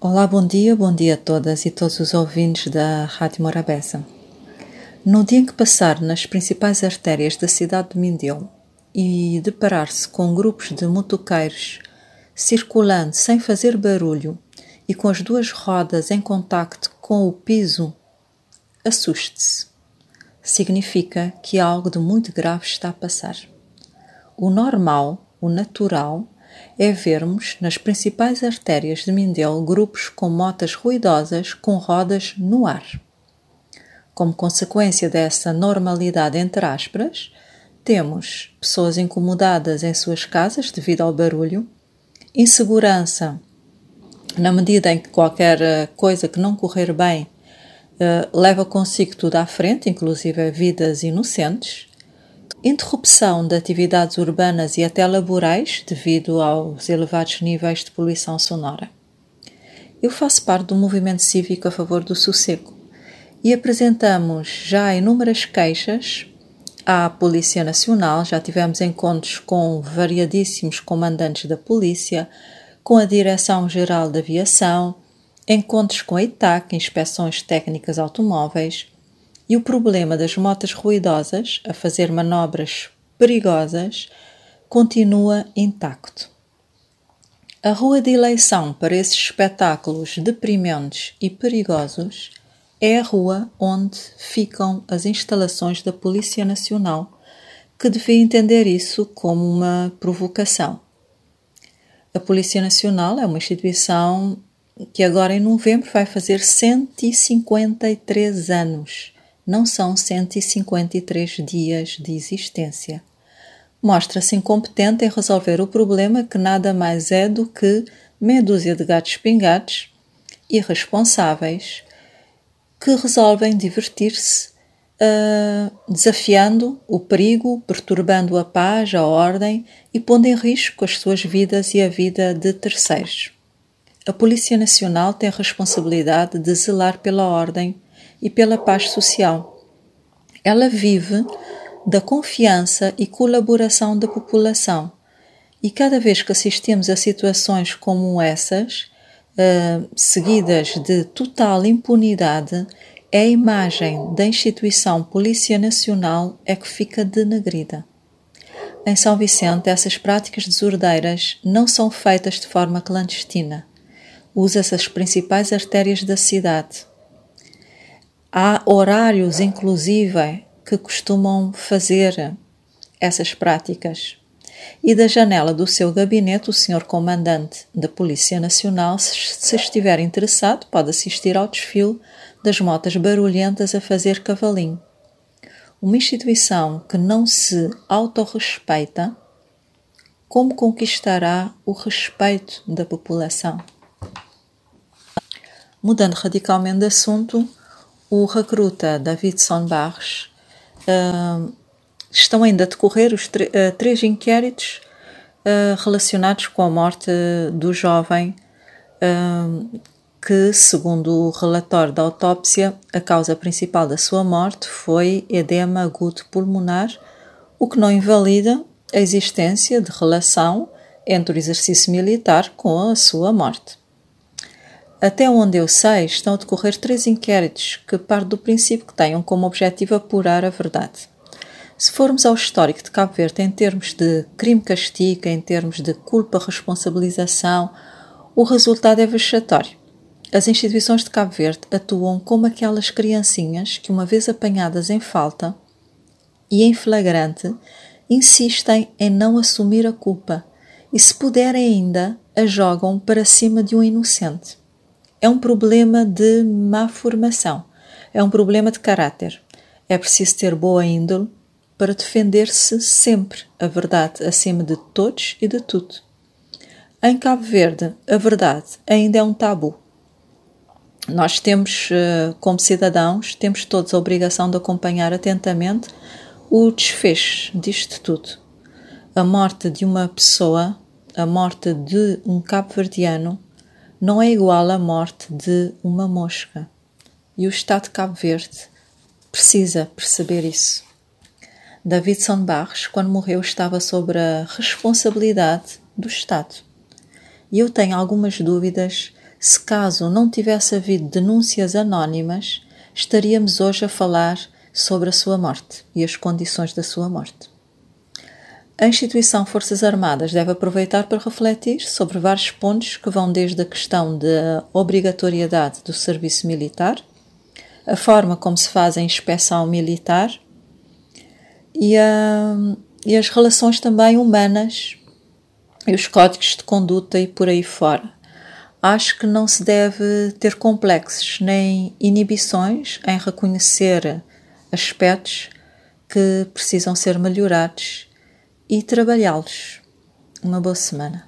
Olá, bom dia, bom dia a todas e todos os ouvintes da Rádio Morabeza. No dia em que passar nas principais artérias da cidade de Mindelo e deparar-se com grupos de motoqueiros circulando sem fazer barulho e com as duas rodas em contacto com o piso, assuste-se. Significa que algo de muito grave está a passar. O normal, o natural, é vermos nas principais artérias de Mindelo grupos com motas ruidosas com rodas no ar. Como consequência dessa normalidade, entre aspas, temos pessoas incomodadas em suas casas devido ao barulho, insegurança na medida em que qualquer eh, coisa que não correr bem uh, leva consigo tudo à frente, inclusive vidas inocentes, interrupção de atividades urbanas e até laborais devido aos elevados níveis de poluição sonora. Eu faço parte do movimento cívico a favor do sossego e apresentamos já inúmeras queixas à Polícia Nacional, já tivemos encontros com variadíssimos comandantes da polícia, com a Direção-Geral da Aviação, encontros com a ITAC, inspeções técnicas automóveis, e o problema das motas ruidosas a fazer manobras perigosas continua intacto. A rua de eleição para esses espetáculos deprimentes e perigosos é a rua onde ficam as instalações da Polícia Nacional, que devia entender isso como uma provocação. A Polícia Nacional é uma instituição que agora em novembro vai fazer 153 anos não são 153 dias de existência. Mostra-se incompetente em resolver o problema que nada mais é do que meia dúzia de gatos pingados, irresponsáveis, que resolvem divertir-se uh, desafiando o perigo, perturbando a paz, a ordem e pondo em risco as suas vidas e a vida de terceiros. A Polícia Nacional tem a responsabilidade de zelar pela ordem e pela paz social. Ela vive da confiança e colaboração da população. E cada vez que assistimos a situações como essas, uh, seguidas de total impunidade, é a imagem da instituição Polícia Nacional é que fica denegrida. Em São Vicente, essas práticas desordeiras não são feitas de forma clandestina. Usa-se as principais artérias da cidade, Há horários, inclusive, que costumam fazer essas práticas. E da janela do seu gabinete, o senhor comandante da Polícia Nacional, se estiver interessado, pode assistir ao desfile das motas barulhentas a fazer cavalinho. Uma instituição que não se autorrespeita, como conquistará o respeito da população? Mudando radicalmente de assunto, o recruta Davidson Barres, uh, estão ainda a decorrer os uh, três inquéritos uh, relacionados com a morte do jovem, que, segundo o relatório da autópsia, a causa principal da sua morte foi edema agudo pulmonar, o que não invalida a existência de relação entre o exercício militar com a sua morte. Até onde eu sei, estão a decorrer três inquéritos que partem do princípio que tenham como objetivo apurar a verdade. Se formos ao histórico de Cabo Verde em termos de crime-castigo, em termos de culpa-responsabilização, o resultado é vexatório. As instituições de Cabo Verde atuam como aquelas criancinhas que, uma vez apanhadas em falta e em flagrante, insistem em não assumir a culpa e, se puderem ainda, a jogam para cima de um inocente. É um problema de má formação, é um problema de caráter. É preciso ter boa índole para defender-se sempre a verdade acima de todos e de tudo. Em Cabo Verde, a verdade ainda é um tabu. Nós temos, eh, como cidadãos, temos todos a obrigação de acompanhar atentamente o desfecho disto tudo. A morte de uma pessoa, a morte de um cabo-verdiano, não é igual à morte de uma mosca. E o Estado de Cabo Verde precisa perceber isso. Davidson Barros, quando morreu, estava sobre a responsabilidade do Estado. E eu tenho algumas dúvidas se caso não tivesse havido denúncias anónimas, estaríamos hoje a falar sobre a sua morte e as condições da sua morte. A instituição Forças Armadas deve aproveitar para refletir sobre vários pontos que vão desde a questão da obrigatoriedade do serviço militar, a forma como se faz a inspeção militar e, a, e as relações também humanas e os códigos de conduta e por aí fora. Acho que não se deve ter complexos nem inibições em reconhecer aspectos que precisam ser melhorados e trabalhá-los. Uma boa semana.